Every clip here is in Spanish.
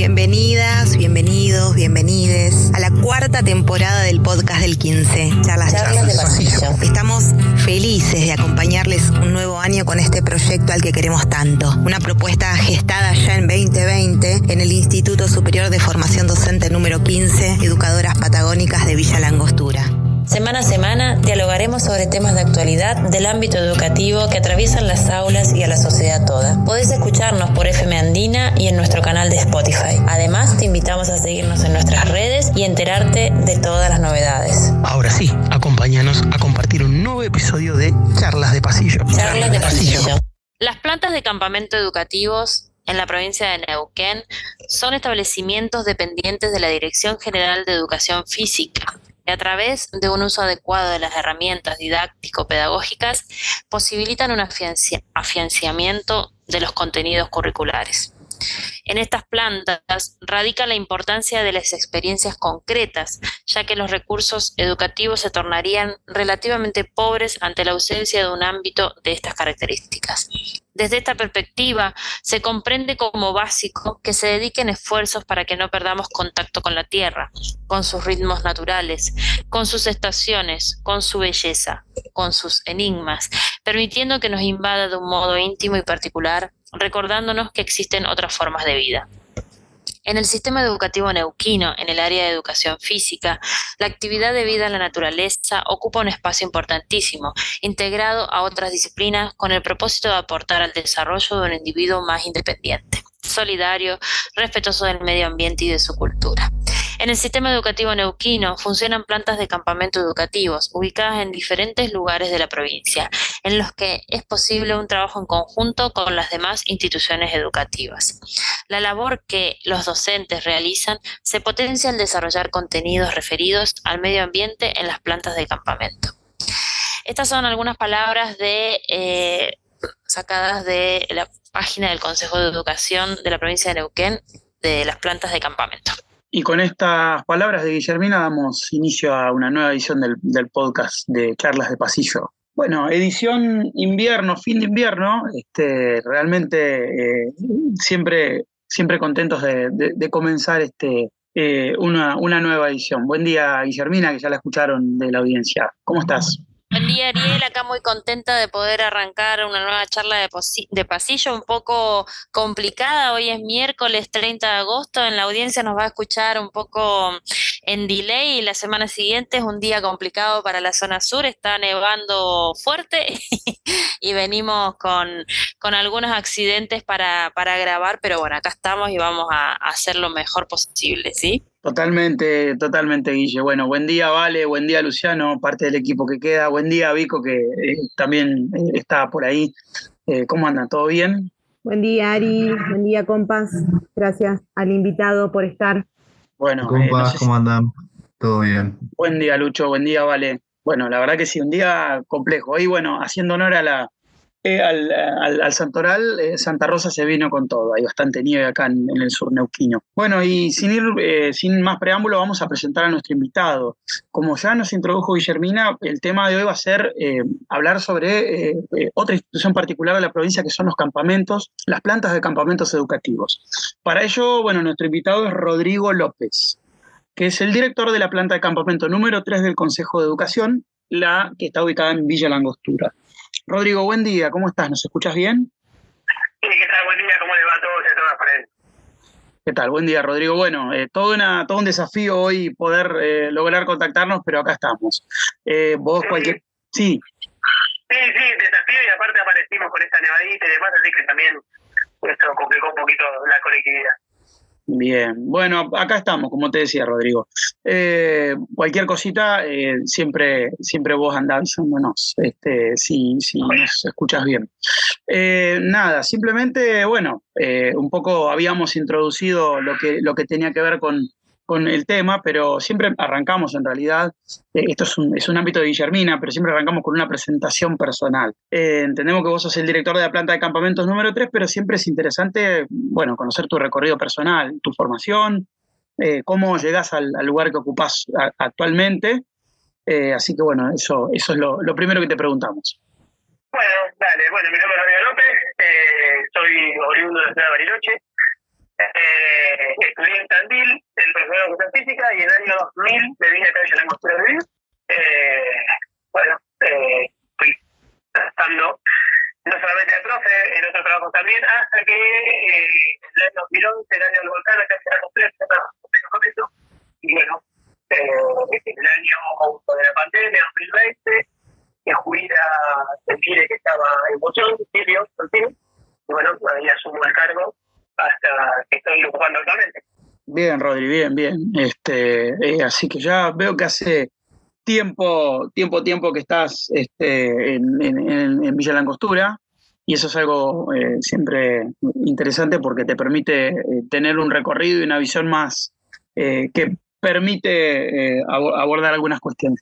Bienvenidas, bienvenidos, bienvenides a la cuarta temporada del podcast del 15, Charlas, Charlas de Pasillo. Estamos felices de acompañarles un nuevo año con este proyecto al que queremos tanto. Una propuesta gestada ya en 2020 en el Instituto Superior de Formación Docente número 15, Educadoras Patagónicas de Villa Langostura. Semana a semana dialogaremos sobre temas de actualidad del ámbito educativo que atraviesan las aulas y a la sociedad toda. Podés escucharnos por FM Andina y en nuestro canal de Spotify. Además, te invitamos a seguirnos en nuestras redes y enterarte de todas las novedades. Ahora sí, acompáñanos a compartir un nuevo episodio de Charlas de Pasillo. Charlas de Pasillo. Las plantas de campamento educativos en la provincia de Neuquén son establecimientos dependientes de la Dirección General de Educación Física a través de un uso adecuado de las herramientas didáctico-pedagógicas posibilitan un afianciamiento de los contenidos curriculares. En estas plantas radica la importancia de las experiencias concretas, ya que los recursos educativos se tornarían relativamente pobres ante la ausencia de un ámbito de estas características. Desde esta perspectiva, se comprende como básico que se dediquen esfuerzos para que no perdamos contacto con la tierra, con sus ritmos naturales, con sus estaciones, con su belleza, con sus enigmas, permitiendo que nos invada de un modo íntimo y particular recordándonos que existen otras formas de vida. En el sistema educativo neuquino, en el área de educación física, la actividad de vida en la naturaleza ocupa un espacio importantísimo, integrado a otras disciplinas con el propósito de aportar al desarrollo de un individuo más independiente, solidario, respetuoso del medio ambiente y de su cultura. En el sistema educativo neuquino funcionan plantas de campamento educativos ubicadas en diferentes lugares de la provincia, en los que es posible un trabajo en conjunto con las demás instituciones educativas. La labor que los docentes realizan se potencia al desarrollar contenidos referidos al medio ambiente en las plantas de campamento. Estas son algunas palabras eh, sacadas de la página del Consejo de Educación de la provincia de Neuquén de las plantas de campamento. Y con estas palabras de Guillermina damos inicio a una nueva edición del, podcast de Charlas de Pasillo. Bueno, edición invierno, fin de invierno, este, realmente eh, siempre, siempre contentos de, comenzar este, eh, una, una nueva edición. Buen día, Guillermina, que ya la escucharon de la audiencia. ¿Cómo estás? Buen día, Ariel. Acá muy contenta de poder arrancar una nueva charla de, pasillo un poco complicada. Hoy es miércoles 30 de agosto. En la audiencia nos va a escuchar un poco en delay la semana siguiente es un día complicado para la zona sur. Está nevando fuerte y venimos con, con algunos accidentes para, para grabar, pero bueno, acá estamos y vamos a hacer lo mejor posible, ¿sí? Totalmente, totalmente, Guille. Bueno, buen día, Vale, buen día, Luciano, parte del equipo que queda. Buen día, Vico, que eh, también eh, está por ahí. Eh, ¿Cómo andan? ¿Todo bien? Buen día, Ari. Buen día, compas. Gracias al invitado por estar. Bueno, compas, ¿cómo andan? ¿Todo bien? Buen día, Lucho. Buen día, Vale. Bueno, la verdad que sí, un día complejo. Hoy, bueno, haciendo honor a la, eh, al, Santoral, eh, Santa Rosa se vino con todo. Hay bastante nieve acá en, el sur neuquino. Bueno, y sin ir, eh, sin más preámbulo, vamos a presentar a nuestro invitado. Como ya nos introdujo Guillermina, el tema de hoy va a ser hablar sobre otra institución particular de la provincia, que son los campamentos, las plantas de campamentos educativos. Para ello, bueno, nuestro invitado es Rodrigo López, que es el director de la planta de campamento número 3 del Consejo de Educación, la que está ubicada en Villa Langostura. Rodrigo, buen día, ¿cómo estás? ¿Nos escuchas bien? Sí, ¿qué tal? Buen día, ¿cómo le va a todos y a todas ¿Qué tal? Buen día, Rodrigo. Bueno, eh, todo, una, todo un desafío hoy poder eh, lograr contactarnos, pero acá estamos. Eh, vos, cualquier. Sí. Sí, sí, desafío y aparte aparecimos con esta nevadita y demás, así que también esto complicó un poquito la conectividad. Bien, bueno, acá estamos, como te decía Rodrigo. Eh, cualquier cosita, eh, siempre, siempre vos andás avisándonos, este, si, si nos escuchas bien. Eh, nada, simplemente, bueno, un poco habíamos introducido lo que, lo que tenía que ver con, con el tema, pero siempre arrancamos en realidad, eh, esto es un, es un, ámbito de Guillermina, pero siempre arrancamos con una presentación personal. Eh, entendemos que vos sos el director de la planta de campamentos número 3, pero siempre es interesante, bueno, conocer tu recorrido personal, tu formación, eh, cómo llegás al, lugar que ocupás actualmente. así que bueno, eso, eso es lo, primero que te preguntamos. Bueno, dale, bueno, mi nombre es López, soy oriundo de la ciudad de Bariloche, eh, en Tandil, el profesor de educación física, y en el año 2000 me vine a la Costura de Vivir. Eh, bueno, eh, fui tratando no solamente de profe, en otros trabajos también, hasta que eh, el año 2011, el año del volcán, acá se la completa, con eso. Y bueno, eh, el año de la pandemia, 2020, que Juida se pide que estaba en moción, Silvio, y bueno, ahí asumo el cargo hasta que estoy ocupando actualmente. Bien, Rodri, bien, bien. Este, eh, así que ya veo que hace tiempo, tiempo, tiempo que estás este, en, en, Villa Langostura y eso es algo eh, siempre interesante porque te permite eh, tener un recorrido y una visión más que permite abordar algunas cuestiones.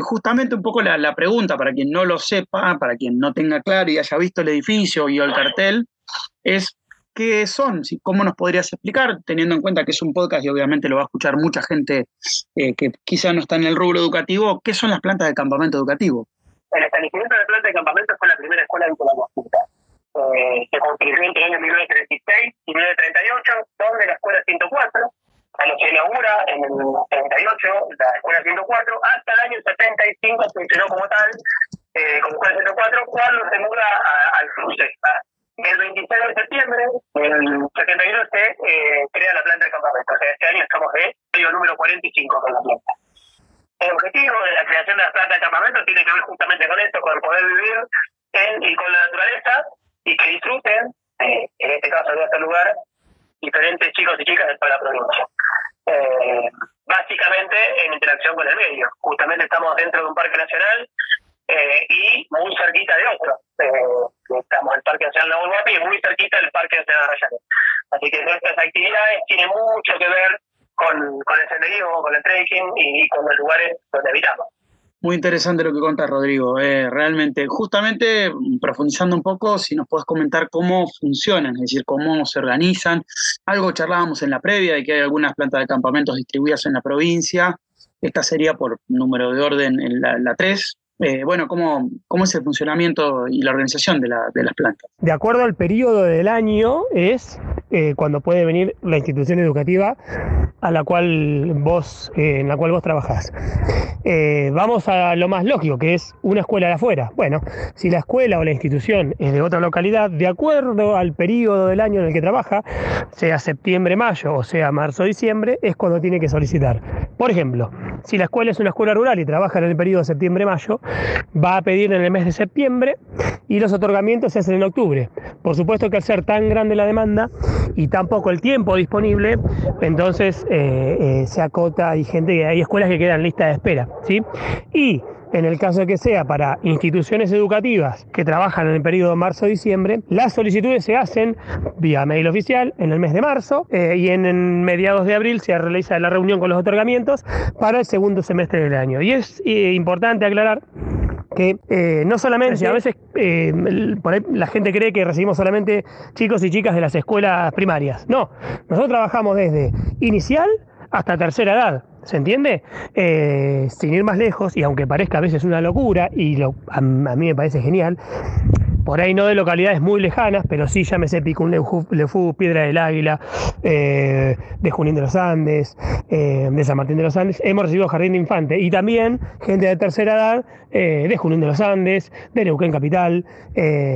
justamente un poco la, la, pregunta, para quien no lo sepa, para quien no tenga claro y haya visto el edificio y el cartel, es qué son, cómo nos podrías explicar, teniendo en cuenta que es un podcast y obviamente lo va a escuchar mucha gente eh, que quizá no está en el rubro educativo, ¿qué son las plantas de campamento educativo? El establecimiento de plantas de campamento fue la primera escuela de Consulta. Eh, se construyó entre el año 1936 y 1938, donde la escuela 104, cuando se inaugura en el 38 la escuela 104, hasta el año 75 funcionó como tal, eh, como escuela 104, cuando se muda al cruce, el 26 de septiembre del 72 se eh, crea la planta de campamento. O sea, este año estamos de el número 45 con la planta. El objetivo de la creación de la planta de campamento tiene que ver justamente con esto, con poder vivir en y con la naturaleza y que disfruten, eh, en este caso de este lugar, diferentes chicos y chicas de toda la provincia. Eh, básicamente en interacción con el medio. Justamente estamos dentro de un parque nacional y muy cerquita de otro. Estamos en el Parque Nacional Nahuel Huapi y muy cerquita del Parque Nacional Arrayanes. Así que nuestras actividades tienen mucho que ver con, con el senderismo, con el trekking y, con los lugares donde habitamos. Muy interesante lo que cuenta Rodrigo, eh, realmente. Justamente profundizando un poco, si nos puedes comentar cómo funcionan, es decir, cómo se organizan. Algo charlábamos en la previa de que hay algunas plantas de campamentos distribuidas en la provincia. Esta sería por número de orden en la, la 3, eh, bueno, ¿cómo, ¿cómo es el funcionamiento y la organización de, la, de las plantas? De acuerdo al periodo del año es eh, cuando puede venir la institución educativa a la cual vos, eh, en la cual vos trabajás. vamos a lo más lógico, que es una escuela de afuera. Bueno, si la escuela o la institución es de otra localidad, de acuerdo al periodo del año en el que trabaja, sea septiembre, mayo o sea marzo, diciembre, es cuando tiene que solicitar. Por ejemplo, si la escuela es una escuela rural y trabaja en el periodo septiembre-mayo, va a pedir en el mes de septiembre y los otorgamientos se hacen en octubre. Por supuesto que al ser tan grande la demanda y tan poco el tiempo disponible, entonces eh, eh, se acota, hay gente, hay escuelas que quedan en lista de espera, ¿sí? Y en el caso de que sea para instituciones educativas que trabajan en el periodo marzo-diciembre, las solicitudes se hacen vía mail oficial en el mes de marzo eh, y en, mediados de abril se realiza la reunión con los otorgamientos para el segundo semestre del año. Y es eh, importante aclarar que eh, no solamente, a veces la gente cree que recibimos solamente chicos y chicas de las escuelas primarias. No, nosotros trabajamos desde inicial hasta tercera edad. ¿Se entiende? Eh, sin ir más lejos, y aunque parezca a veces una locura, y a, mí me parece genial, por ahí no de localidades muy lejanas, pero sí llámese Picún Lefú, Piedra del Águila, eh, de Junín de los Andes, eh, de San Martín de los Andes, hemos recibido Jardín de Infante y también gente de tercera edad de Junín de los Andes, de Neuquén Capital,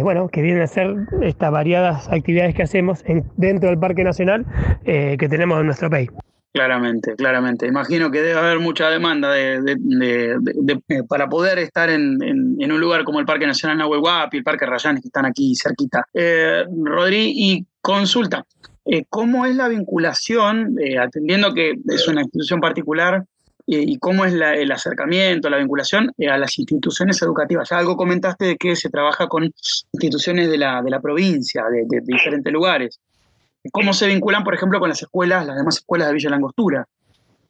bueno, que vienen a hacer estas variadas actividades que hacemos dentro del Parque Nacional que tenemos en nuestro país. Claramente, claramente. Imagino que debe haber mucha demanda de, eh, para poder estar en, un lugar como el Parque Nacional Nahuel Huapi, el Parque Rayanes, que están aquí cerquita. Eh, Rodri, y consulta, eh, ¿cómo es la vinculación, eh, atendiendo que es una institución particular, y cómo es el acercamiento, la vinculación a las instituciones educativas? Ya algo comentaste de que se trabaja con instituciones de la, de la provincia, de diferentes lugares cómo se vinculan, por ejemplo, con las escuelas, las demás escuelas de Villa Langostura.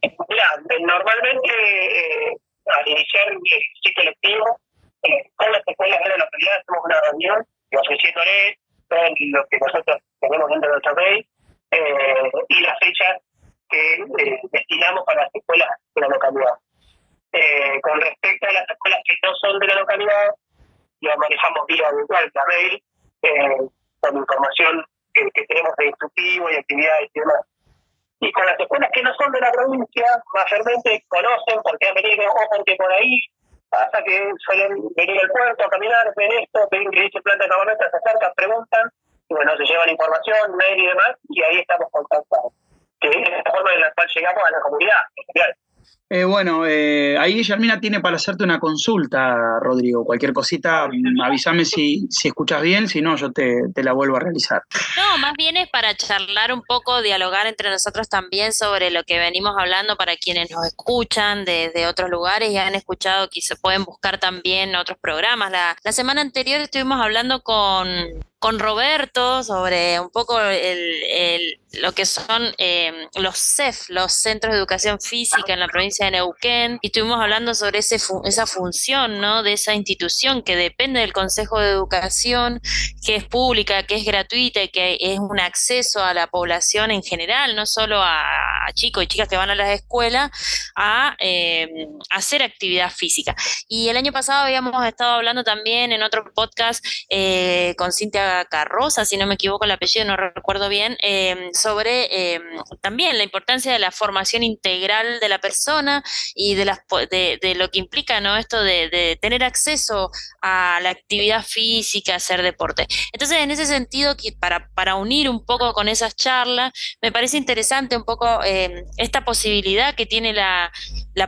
Mira, normalmente eh, al iniciar el ciclo lectivo, eh, con las escuelas de la localidad hacemos una reunión ofreciéndoles todo lo que nosotros tenemos dentro de nuestro país eh, y las fechas que eh, destinamos para las escuelas de la localidad. Eh, con respecto a las escuelas que no son de la localidad, lo manejamos vía virtual, vía mail, con información que, tenemos de instructivo y actividades y demás. Y con de la provincia mayormente conocen porque han venido o porque por ahí pasa que suelen venir al puerto a caminar, ven esto, ven que dice planta de campamento, se acercan, preguntan, y bueno, se llevan información, mail y demás, y ahí estamos contactados. Que es la forma en la cual llegamos a la comunidad eh, bueno, eh, ahí Guillermina tiene para hacerte una consulta, Rodrigo. Cualquier cosita, avísame si, si escuchas bien, si no, yo te, te, la vuelvo a realizar. No, más bien es para charlar un poco, dialogar entre nosotros también sobre lo que venimos hablando para quienes nos escuchan desde otros lugares y han escuchado que se pueden buscar también otros programas. La, la semana anterior estuvimos hablando con con Roberto sobre un poco el, lo que son em, los CEF, los Centros de Educación Física en la provincia de Neuquén, y estuvimos hablando sobre ese esa función ¿no? de esa institución que depende del Consejo de Educación, que es pública, que es gratuita y que es un acceso a la población en general, no solo a, chicos y chicas que van a las escuelas, a em, hacer actividad física. Y el año pasado habíamos estado hablando también en otro podcast eh, con Cintia Carroza, si no me equivoco el apellido, no recuerdo bien, em, sobre em, también la importancia de la formación integral de la persona y de, las, de, lo que implica ¿no? esto de, tener acceso a la actividad física, hacer deporte. Entonces, en ese sentido, para, para unir un poco con esas charlas, me parece interesante un poco em, esta posibilidad que tiene la,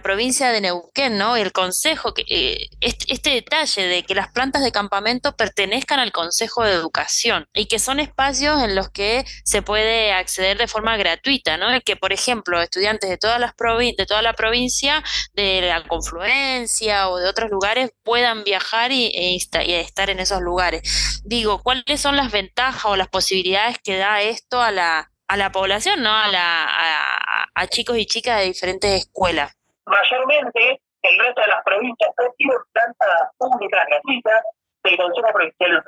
provincia de Neuquén, ¿no? El consejo, que, este, este, detalle de que las plantas de campamento pertenezcan al Consejo de Educación y que son espacios en los que se puede acceder de forma gratuita, ¿no? Que, por ejemplo, estudiantes de todas las de toda la provincia, de la confluencia o de otros lugares puedan viajar y, e estar en esos lugares. Digo, ¿cuáles son las ventajas o las posibilidades que da esto a la, a la población, ¿no? A, la, a chicos y chicas de diferentes escuelas mayormente el resto de las provincias tienen plantas públicas gratuitas del Consejo Provincial.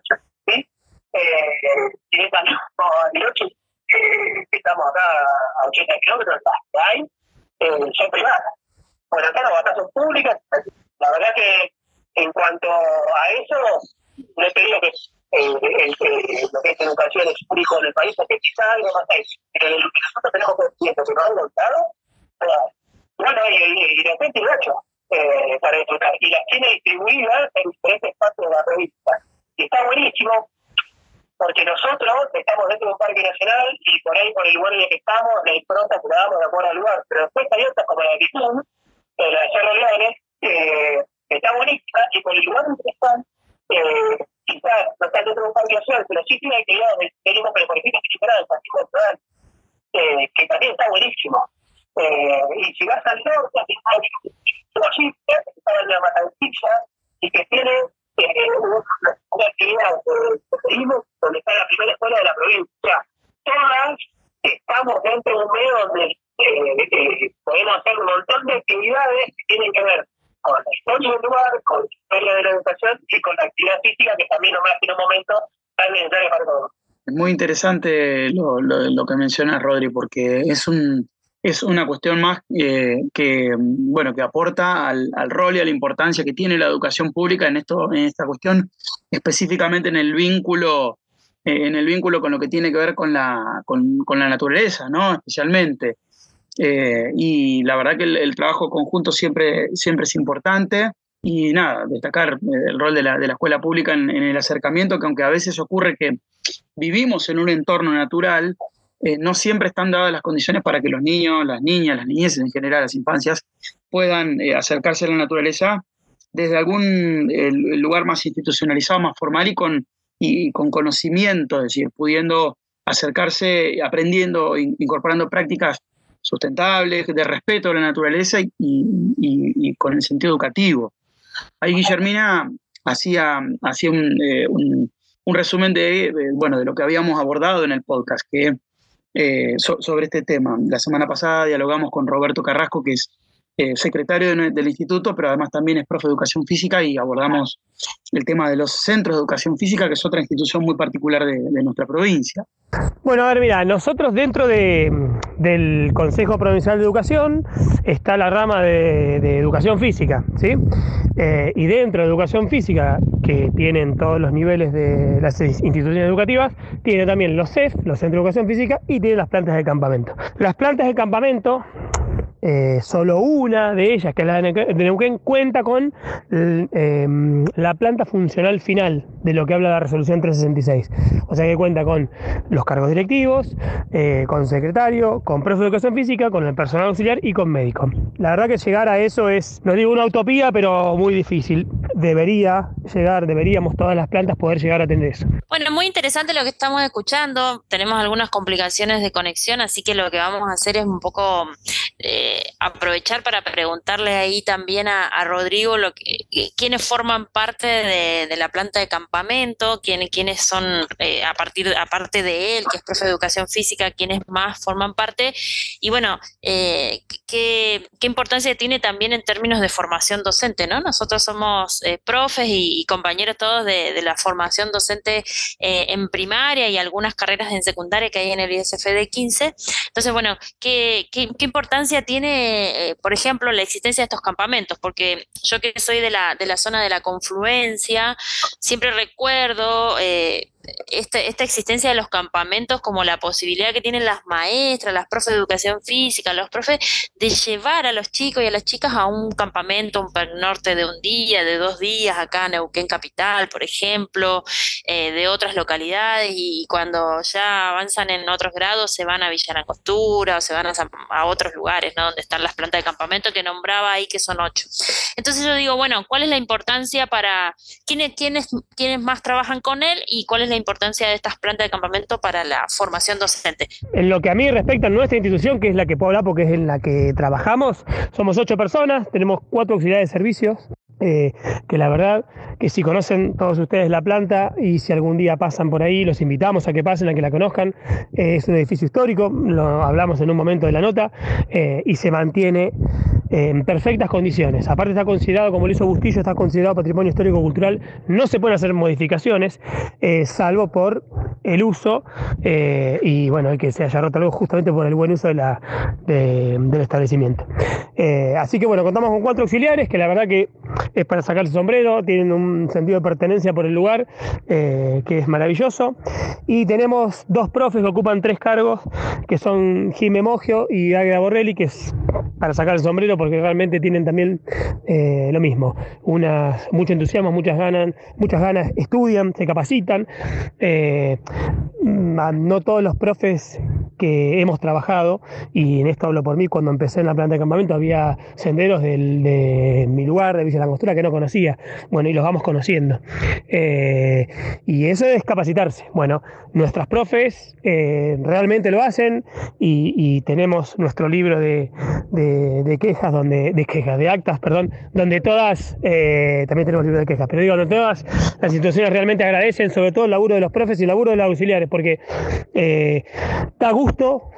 ¿sí? Eh, si es eh, estamos acá a 80 kilómetros, de hay, eh, son privadas. Bueno, acá las son públicas. La verdad que en cuanto a eso, no he pedido que eh, lo que es educación es público en el país, porque quizá algo más hay. Pero lo que nosotros tenemos conocimiento que nos han contado, bueno, y, y, y de repente eh, para disfrutar. Y las tiene distribuidas en diferentes partes de la revista. Y está buenísimo, porque nosotros estamos dentro de un parque nacional y por ahí, por el lugar en el que estamos, la impronta que le damos de acuerdo al lugar. Pero después hay otras como la de Quitún, eh, la de Cerro Leones, que está buenísima y por el lugar en que están, eh, quizás no están dentro de un parque nacional, pero sí tiene actividades, tenemos, por ejemplo, el eh, que también está buenísimo. Eh, y si vas al norte, aquí está en la Matancilla, y que tiene eh, una actividad de turismo donde está la primera escuela de la provincia. Todas estamos dentro de un medio donde podemos hacer un montón de actividades que tienen que ver con la historia del lugar, con la historia de la educación y con la actividad física, que también nomás en un momento tan necesaria para todos. Es muy interesante lo, que mencionas, Rodri, porque es un es una cuestión más eh, que, bueno, que aporta al, rol y a la importancia que tiene la educación pública en, esto, en esta cuestión, específicamente en el vínculo, eh, en el vínculo con lo que tiene que ver con la, con, la naturaleza, ¿no? Especialmente. Eh, y la verdad que el, trabajo conjunto siempre, siempre es importante. Y nada, destacar el rol de la, de la escuela pública en, en el acercamiento, que aunque a veces ocurre que vivimos en un entorno natural, eh, no siempre están dadas las condiciones para que los niños, las niñas, las niñeces en general, las infancias, puedan eh, acercarse a la naturaleza desde algún lugar más institucionalizado, más formal y con, y con conocimiento, es decir, pudiendo acercarse, aprendiendo, incorporando prácticas sustentables, de respeto a la naturaleza y, con el sentido educativo. Ahí Guillermina hacía, hacía un, eh, resumen de, bueno, de lo que habíamos abordado en el podcast, que eh, sobre este tema. La semana pasada dialogamos con Roberto Carrasco, que es eh, secretario del instituto, pero además también es profe de educación física y abordamos el tema de los centros de educación física, que es otra institución muy particular de, nuestra provincia. Bueno, a ver, mira, nosotros dentro del Consejo Provincial de Educación está la rama de, educación física, ¿sí? Eh, y dentro de educación física, que tienen todos los niveles de las instituciones educativas, tiene también los CEF, los Centros de Educación Física, y tiene las plantas de campamento. Las plantas de campamento eh, solo una de ellas, que es la de Neuquén, cuenta con em, la planta funcional final de lo que habla la resolución 366. O sea que cuenta con los cargos directivos, eh, con secretario, con profe de educación física, con el personal auxiliar y con médico. La verdad que llegar a eso es, no digo una utopía, pero muy difícil. Debería llegar, deberíamos todas las plantas poder llegar a tener eso. Bueno, muy interesante lo que estamos escuchando. Tenemos algunas complicaciones de conexión, así que lo que vamos a hacer es un poco eh, aprovechar para preguntarle ahí también a, Rodrigo lo que, quiénes forman parte de, la planta de campamento, quiénes, quiénes son, eh, a partir, aparte de él, que es profe de educación física, quiénes más forman parte, y bueno, eh, qué, qué, importancia tiene también en términos de formación docente, ¿no? Nosotros somos profes y, compañeros todos de, la formación docente en primaria y algunas carreras en secundaria que hay en el ISF de 15. Entonces, bueno, qué, qué, qué importancia tiene, eh, por ejemplo, la existencia de estos campamentos? Porque yo que soy de la, de la zona de la confluencia, siempre recuerdo eh, este, esta, existencia de los campamentos como la posibilidad que tienen las maestras, las profes de educación física, los profes, de llevar a los chicos y a las chicas a un campamento, un norte de un día, de dos días, acá en Neuquén Capital, por ejemplo, eh, de otras localidades, y cuando ya avanzan en otros grados se van a Villa Costura o se van a, otros lugares, ¿no? Donde están las plantas de campamento que nombraba ahí, que son ocho. Entonces yo digo, bueno, ¿cuál es la importancia para quiénes, quiénes, quiénes más trabajan con él y cuál es la importancia de estas plantas de campamento para la formación docente. En lo que a mí respecta nuestra institución, que es la que puedo hablar porque es en la que trabajamos, somos ocho personas, tenemos cuatro auxiliares de servicios, eh, que la verdad que si conocen todos ustedes la planta y si algún día pasan por ahí, los invitamos a que pasen, a que la conozcan. Eh, es un edificio histórico, lo hablamos en un momento de la nota, eh, y se mantiene en perfectas condiciones. Aparte está considerado, como lo hizo Bustillo, está considerado patrimonio histórico-cultural. No se pueden hacer modificaciones, eh, salvo por el uso eh, y bueno, el que se haya roto algo justamente por el buen uso de la, del establecimiento. Eh, así que bueno, contamos con cuatro auxiliares que la verdad que es para sacar el sombrero, tienen un sentido de pertenencia por el lugar que es maravilloso. Y tenemos dos profes que ocupan tres cargos, que son Jimé Mogio y Águeda Borrelli, que es para sacar el sombrero porque realmente tienen también eh, lo mismo, unas, mucho entusiasmo, muchas ganas, muchas ganas, estudian, se capacitan. Eh, no todos los profes que hemos trabajado, y en esto hablo por mí, cuando empecé en la planta de campamento había senderos de mi lugar, de Villa Langostura, que no conocía, bueno, y los vamos conociendo. Eh, y eso es capacitarse. Bueno, nuestras profes realmente lo hacen y, tenemos nuestro libro de, de quejas donde, de quejas, de actas, perdón, donde todas, eh, también tenemos libro de quejas, pero digo, donde todas las instituciones realmente agradecen, sobre todo el laburo de los profes y el laburo de los auxiliares, porque eh, da gusto,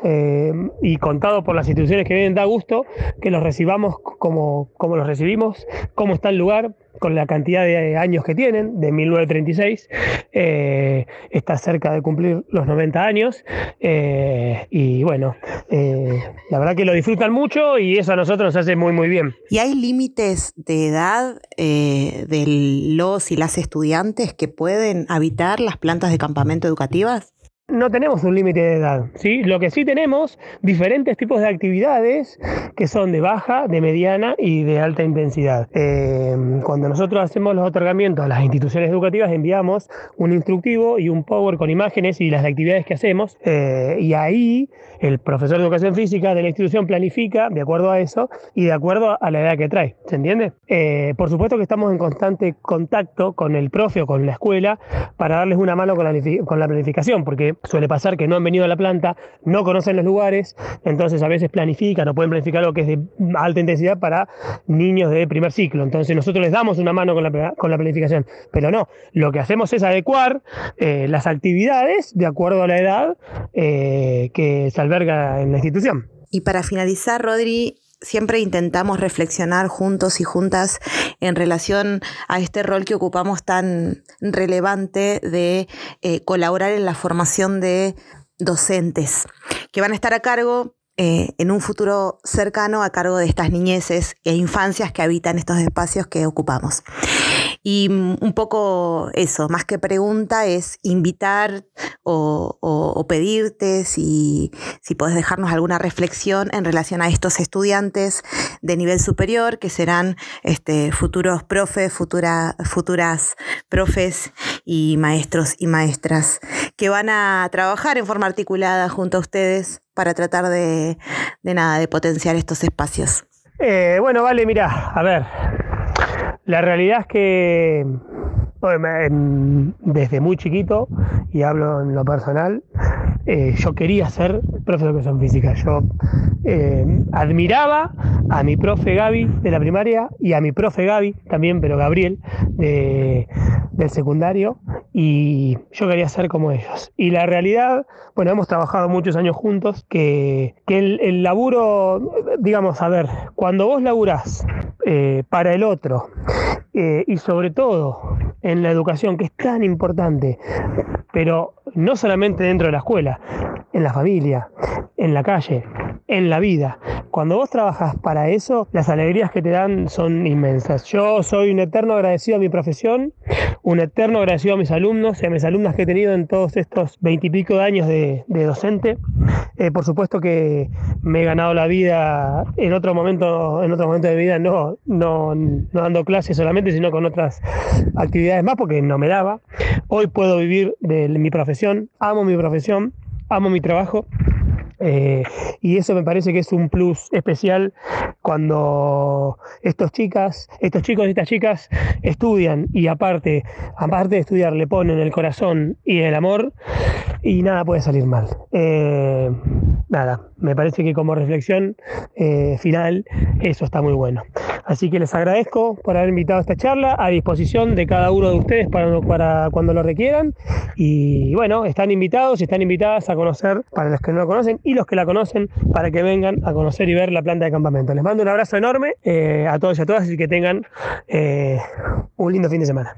eh, y contado por las instituciones que vienen, da gusto que los recibamos como, como los recibimos, cómo está el lugar, con la cantidad de años que tienen, de 1936, eh, está cerca de cumplir los 90 años eh, y bueno, eh, la verdad que lo disfrutan mucho y eso a nosotros nos hace muy muy bien. ¿Y hay límites de edad de los y las estudiantes que pueden habitar las plantas de campamento educativas? No tenemos un límite de edad, ¿sí? Lo que sí tenemos diferentes tipos de actividades que son de baja, de mediana y de alta intensidad. Eh, cuando nosotros hacemos los otorgamientos a las instituciones educativas enviamos un instructivo y un power con imágenes y las actividades que hacemos eh, y ahí el profesor de educación física de la institución planifica de acuerdo a eso y de acuerdo a la edad que trae, ¿se entiende? Eh, por supuesto que estamos en constante contacto con el profe o con la escuela para darles una mano con la, planificación, porque suele pasar que no han venido a la planta, no conocen los lugares, entonces a veces planifican o pueden planificar algo que es de alta intensidad para niños de primer ciclo. Entonces nosotros les damos una mano con la, con la planificación, pero no, lo que hacemos es adecuar eh, las actividades de acuerdo a la edad eh, que se en la institución. Y para finalizar, Rodri, siempre intentamos reflexionar juntos y juntas en relación a este rol que ocupamos tan relevante de eh, colaborar en la formación de docentes que van a estar a cargo eh, en un futuro cercano a cargo de estas niñeces e infancias que habitan estos espacios que ocupamos. Y mm, un poco eso, más que pregunta, es invitar o, pedirte si, si podés dejarnos alguna reflexión en relación a estos estudiantes de nivel superior que serán este, futuros profes, futura, futuras profes y maestros y maestras que van a trabajar en forma articulada junto a ustedes para tratar de, nada, de potenciar estos espacios. Eh, bueno, vale, mira, a ver, la realidad es que desde muy chiquito, y hablo en lo personal, eh, yo quería ser profe de educación física. Yo eh, admiraba a mi profe Gaby de la primaria y a mi profe Gaby también, pero Gabriel del secundario, y yo quería ser como ellos. Y la realidad, bueno, hemos trabajado muchos años juntos, que, el, laburo, digamos, a ver, cuando vos laburás eh, para el otro, y sobre todo en la educación, que es tan importante, pero no solamente dentro de la escuela, en la familia, en la calle, en la vida. Cuando vos trabajas para eso, las alegrías que te dan son inmensas. Yo soy un eterno agradecido a mi profesión, un eterno agradecido a mis alumnos y a mis alumnas que he tenido en todos estos veintipico de años de, docente. Eh, por supuesto que me he ganado la vida en otro momento, en otro momento de vida, no, no, no dando clases solamente, sino con otras actividades más, porque no me daba. Hoy puedo vivir de mi profesión, amo mi profesión, amo mi trabajo eh, y eso me parece que es un plus especial cuando estos chicos y estas chicas estudian y aparte, aparte de estudiar, le ponen el corazón y el amor y nada puede salir mal. Eh, nada, me parece que como reflexión eh, final eso está muy bueno. Así que les agradezco por haber invitado esta charla, a disposición de cada uno de ustedes para, cuando lo requieran. Y bueno, están invitados y están invitadas a conocer, para los que no lo conocen y los que la conocen, para que vengan a conocer y ver la planta de campamento. Les mando un abrazo enorme eh, a todos y a todas y que tengan eh, un lindo fin de semana.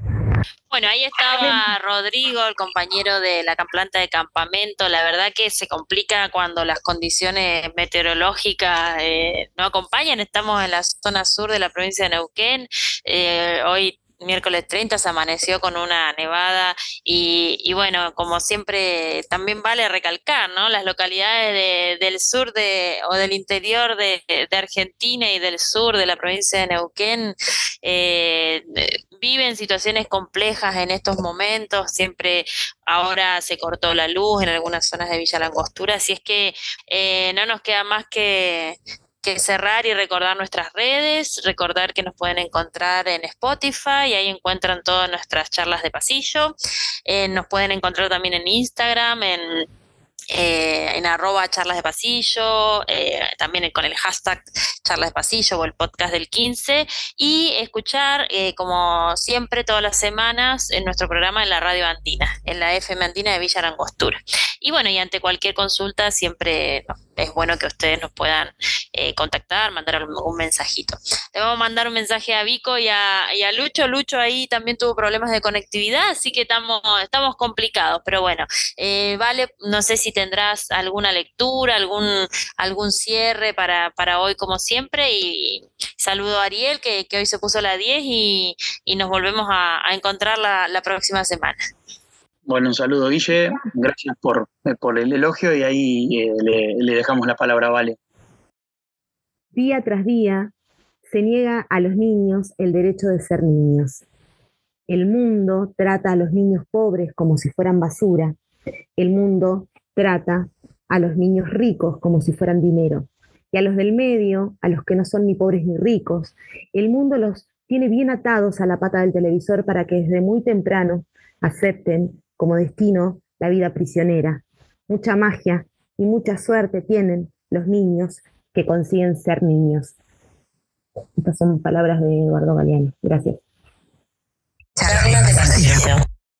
Bueno, ahí estaba Rodrigo, el compañero de la planta de campamento. La verdad que se complica cuando las condiciones meteorológicas eh, no acompañan. Estamos en la zona sur de la provincia de Neuquén. Eh, hoy miércoles 30 se amaneció con una nevada y, bueno, como siempre también vale recalcar, ¿no? Las localidades del sur de, o del interior de, Argentina y del sur de la provincia de Neuquén eh, viven situaciones complejas en estos momentos, siempre ahora se cortó la luz en algunas zonas de Villa Langostura, así es que eh, no nos queda más que que cerrar y recordar nuestras redes, recordar que nos pueden encontrar en Spotify, y ahí encuentran todas nuestras charlas de pasillo. Eh, nos pueden encontrar también en Instagram, en eh, en arroba charlas de pasillo, eh, también con el hashtag charlas de pasillo o el podcast del 15 y escuchar eh, como siempre todas las semanas en nuestro programa en la radio andina, en la FM andina de Villa Arangostura. Y bueno, y ante cualquier consulta siempre es bueno que ustedes nos puedan contactar, mandar un, mensajito. Le vamos a mandar un mensaje a Vico y a, Lucho. Lucho ahí también tuvo problemas de conectividad, así que estamos, estamos complicados, pero bueno, vale, no sé si tendrás alguna lectura, algún, algún cierre para, para hoy como siempre. Y saludo a Ariel, que, hoy se puso la 10 y, nos volvemos a, encontrar la, próxima semana. Bueno, un saludo, Guille. Gracias por, por el elogio y ahí eh, le, le dejamos la palabra a Vale. Día tras día se niega a los niños el derecho de ser niños. El mundo trata a los niños pobres como si fueran basura. El mundo trata a los niños ricos como si fueran dinero y a los del medio, a los que no son ni pobres ni ricos. El mundo los tiene bien atados a la pata del televisor para que desde muy temprano acepten como destino la vida prisionera. Mucha magia y mucha suerte tienen los niños que consiguen ser niños. Estas son palabras de Eduardo Galeano. Gracias.